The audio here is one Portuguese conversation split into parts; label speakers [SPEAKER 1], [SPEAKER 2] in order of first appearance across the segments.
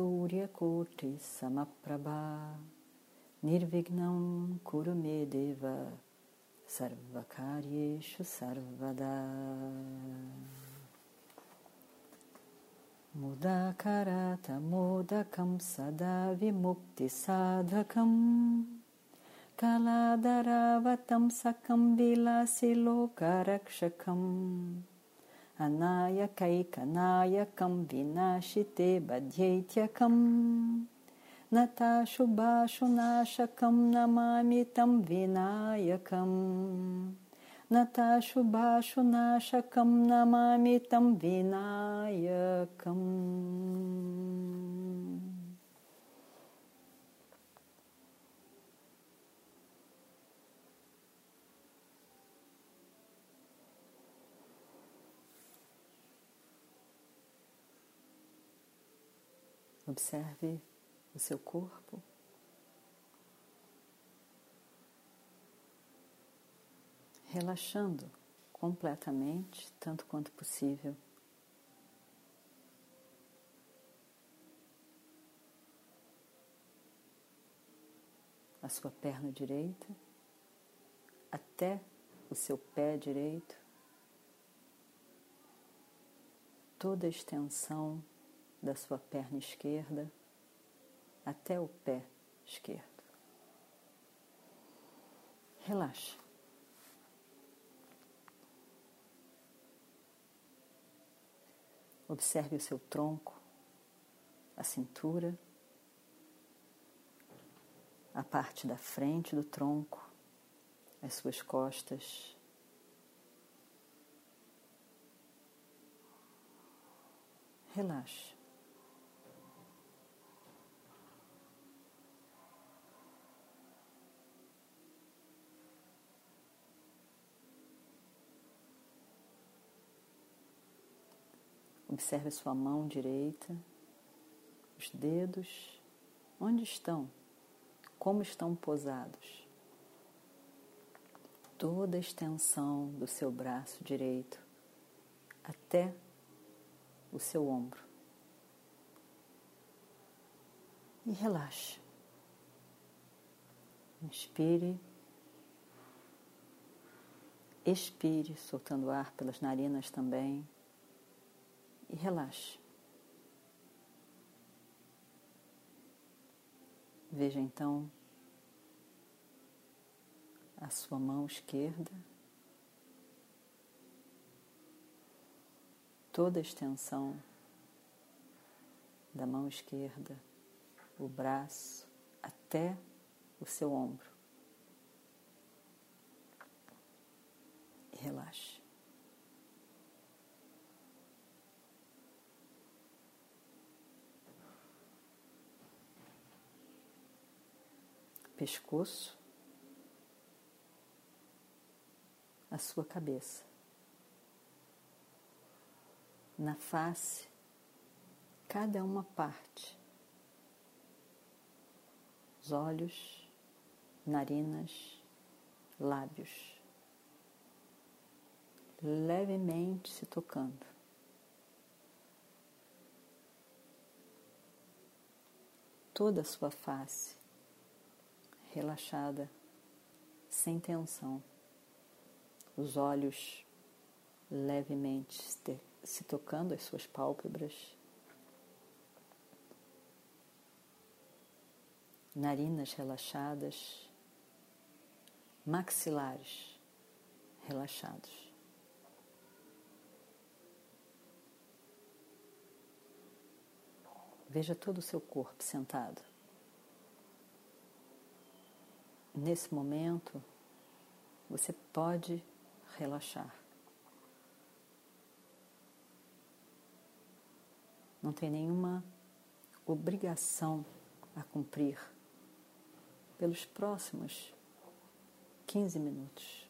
[SPEAKER 1] सूर्यकोटिसमप्रभा निर्विघ्नं कुरु मे देव सर्वकार्येषु सर्वदा। मुदाकरातमोदकं सदा विमुक्तिसाधकम्। कलादरावतं सकं विलासि लोकरक्षकम् अनायकैकनायकं विनाशिते बध्यैत्यकम् नताशुभाशुनाशकं नमामि तं विनायकम्। नताशुभाशुनाशकं नमामि तं विनायकम्। Observe o seu corpo. Relaxando completamente, tanto quanto possível. A sua perna direita até o seu pé direito, toda a extensão da sua perna esquerda até o pé esquerdo. Relaxa. Observe o seu tronco, a cintura, a parte da frente do tronco, as suas costas. Relaxe. Observe a sua mão direita, os dedos, onde estão, como estão posados. Toda a extensão do seu braço direito até o seu ombro. E relaxe. Inspire. Expire, soltando ar pelas narinas também e relaxe. Veja então a sua mão esquerda, toda a extensão da mão esquerda, o braço até o seu ombro. Relaxe. Pescoço, a sua cabeça. Na face, cada uma parte. Os olhos, narinas, lábios. Levemente se tocando. Toda a sua face relaxada, sem tensão, os olhos levemente se tocando as suas pálpebras, narinas relaxadas, maxilares relaxados. Veja todo o seu corpo sentado. Nesse momento, você pode relaxar. Não tem nenhuma obrigação a cumprir pelos próximos 15 minutos.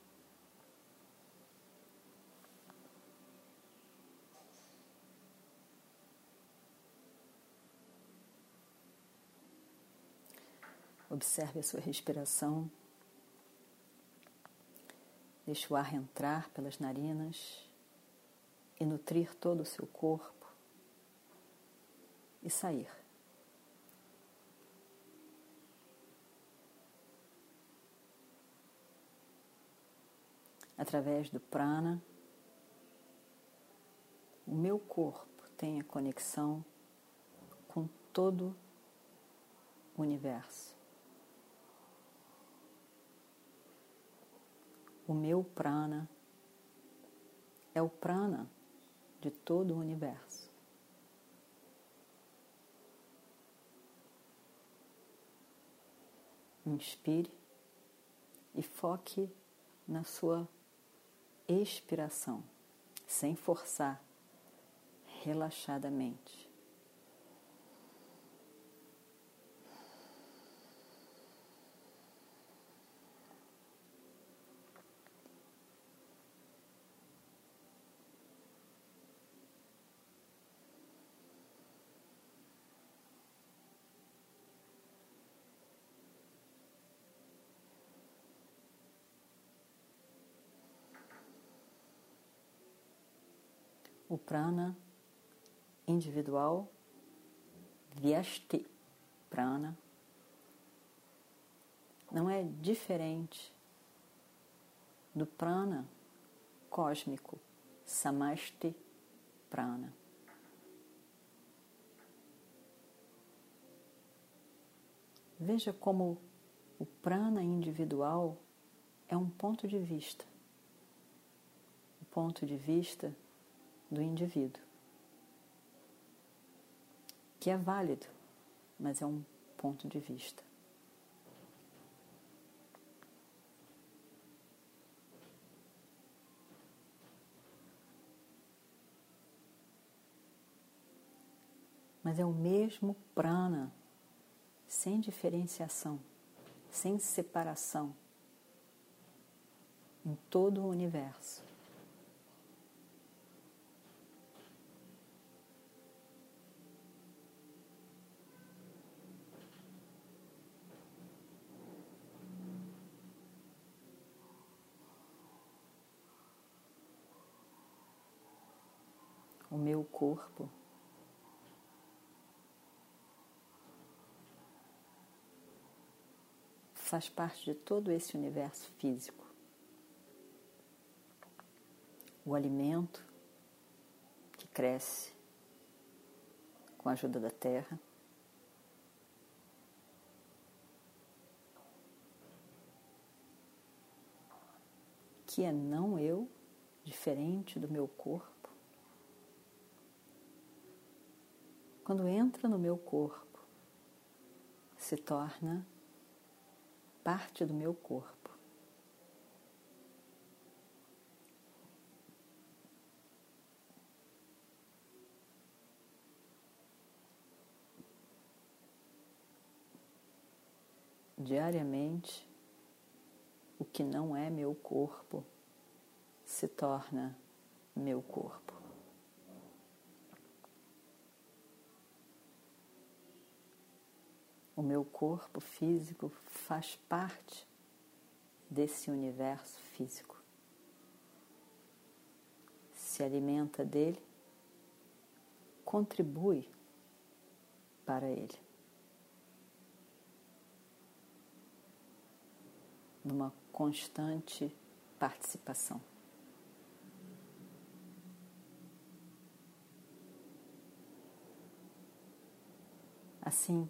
[SPEAKER 1] Observe a sua respiração. Deixe o ar entrar pelas narinas e nutrir todo o seu corpo e sair. Através do prana, o meu corpo tem a conexão com todo o universo. O meu prana é o prana de todo o universo. Inspire e foque na sua expiração, sem forçar, relaxadamente. O prana individual, Vyashti prana, não é diferente do prana cósmico, Samashti prana. Veja como o prana individual é um ponto de vista. O ponto de vista do indivíduo, que é válido, mas é um ponto de vista. Mas é o mesmo prana, sem diferenciação, sem separação, em todo o universo. o meu corpo. Faz parte de todo esse universo físico. O alimento que cresce com a ajuda da terra. Que é não eu, diferente do meu corpo. Quando entra no meu corpo, se torna parte do meu corpo. Diariamente, o que não é meu corpo se torna meu corpo. O meu corpo físico faz parte desse universo físico. Se alimenta dele, contribui para ele. Numa constante participação. Assim,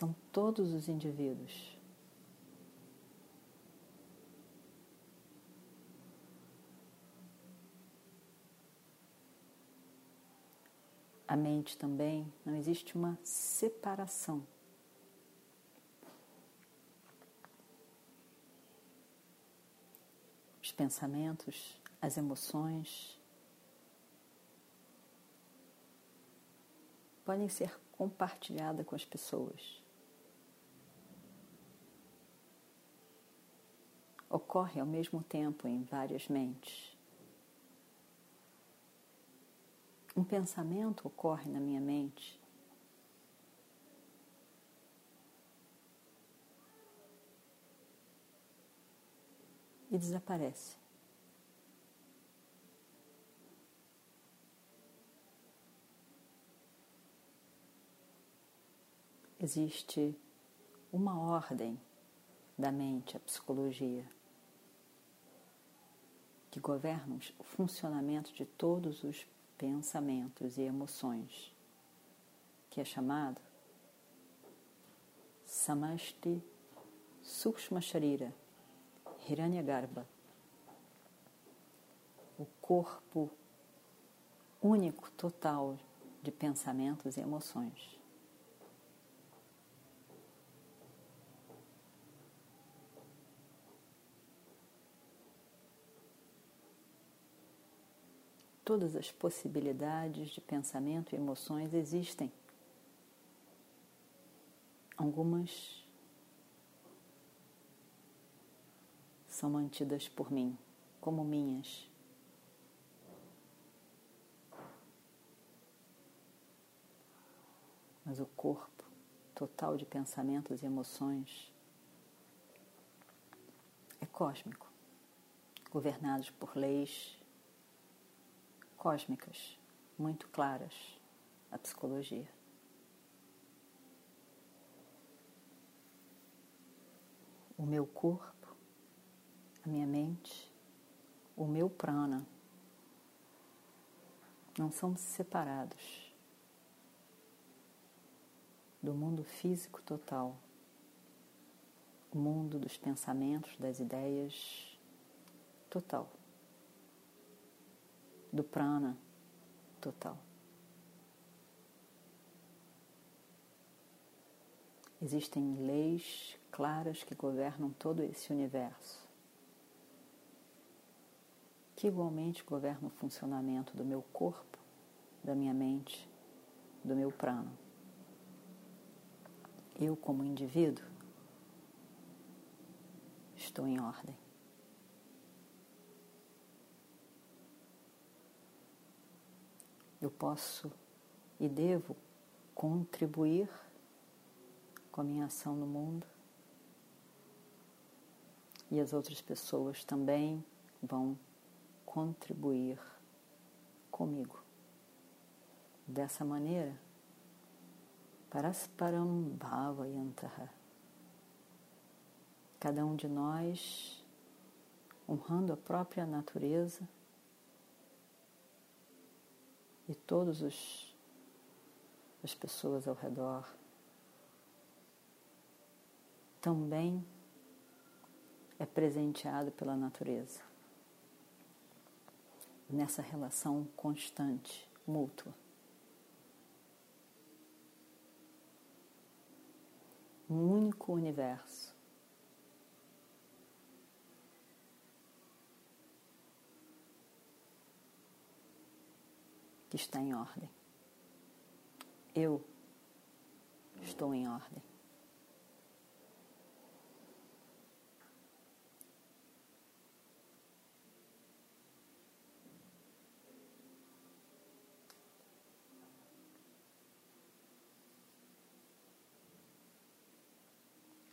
[SPEAKER 1] são todos os indivíduos. A mente também, não existe uma separação. Os pensamentos, as emoções podem ser compartilhada com as pessoas. Ocorre ao mesmo tempo em várias mentes. Um pensamento ocorre na minha mente e desaparece. Existe uma ordem da mente, a psicologia, que governa o funcionamento de todos os pensamentos e emoções, que é chamado Samashti Sukshma Sharira Hiranyagarbha, o corpo único, total de pensamentos e emoções. Todas as possibilidades de pensamento e emoções existem. Algumas são mantidas por mim como minhas. Mas o corpo total de pensamentos e emoções é cósmico, governados por leis cósmicas muito claras a psicologia. O meu corpo a minha mente, o meu prana, não são separados do mundo físico total, o mundo dos pensamentos, das ideias total, do prana total. Existem leis claras que governam todo esse universo que igualmente governa o funcionamento do meu corpo, da minha mente, do meu prano. Eu, como indivíduo, estou em ordem. Eu posso e devo contribuir com a minha ação no mundo e as outras pessoas também vão contribuir comigo. Dessa maneira, Parasparam Bhavayantaha. Cada um de nós honrando a própria natureza e todas as pessoas ao redor também é presenteado pela natureza nessa relação constante, mútua. Um único universo. Que está em ordem. Eu estou em ordem.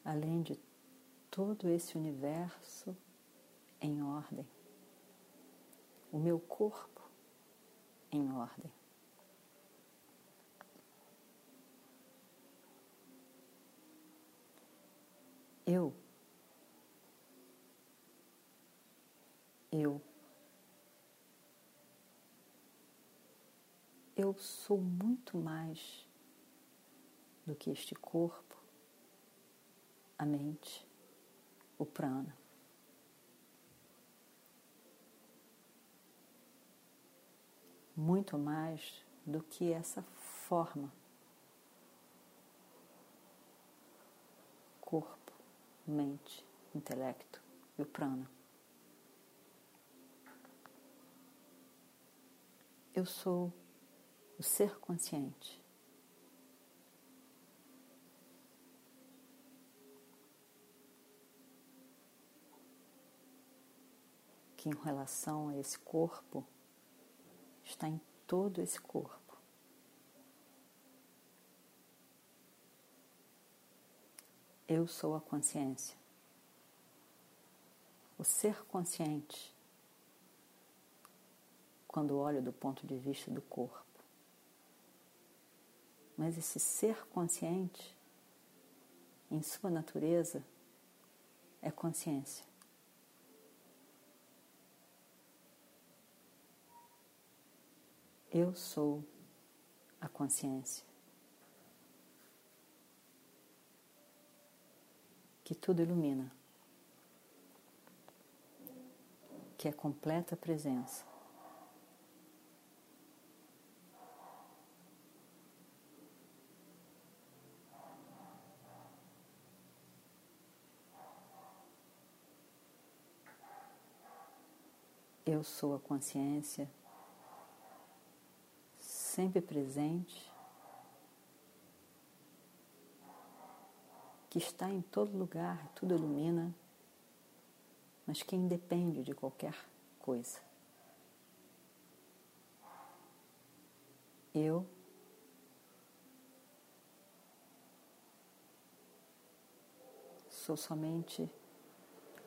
[SPEAKER 1] além de todo esse universo em ordem, o meu corpo em ordem. Eu, eu, eu sou muito mais do que este corpo a mente, o prana. muito mais do que essa forma. Corpo, mente, intelecto e o prana. Eu sou o ser consciente. Que em relação a esse corpo está em todo esse corpo. Eu sou a consciência. O ser consciente, quando olho do ponto de vista do corpo. Mas esse ser consciente, em sua natureza, é consciência. Eu sou a consciência. Que tudo ilumina. Que é completa presença. Eu sou a consciência sempre presente, que está em todo lugar, tudo ilumina, mas que independe de qualquer coisa. Eu sou somente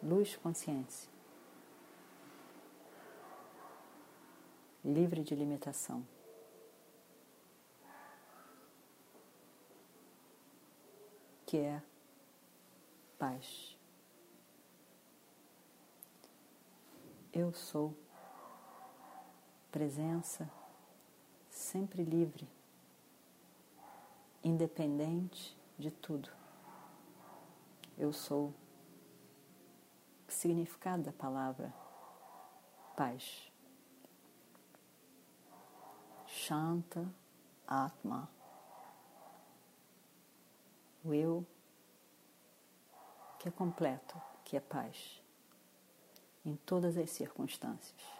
[SPEAKER 1] luz consciência. livre de limitação. Que é paz. Eu sou presença sempre livre, independente de tudo. Eu sou o significado da palavra paz. Shanta Atma. O eu que é completo, que é paz, em todas as circunstâncias.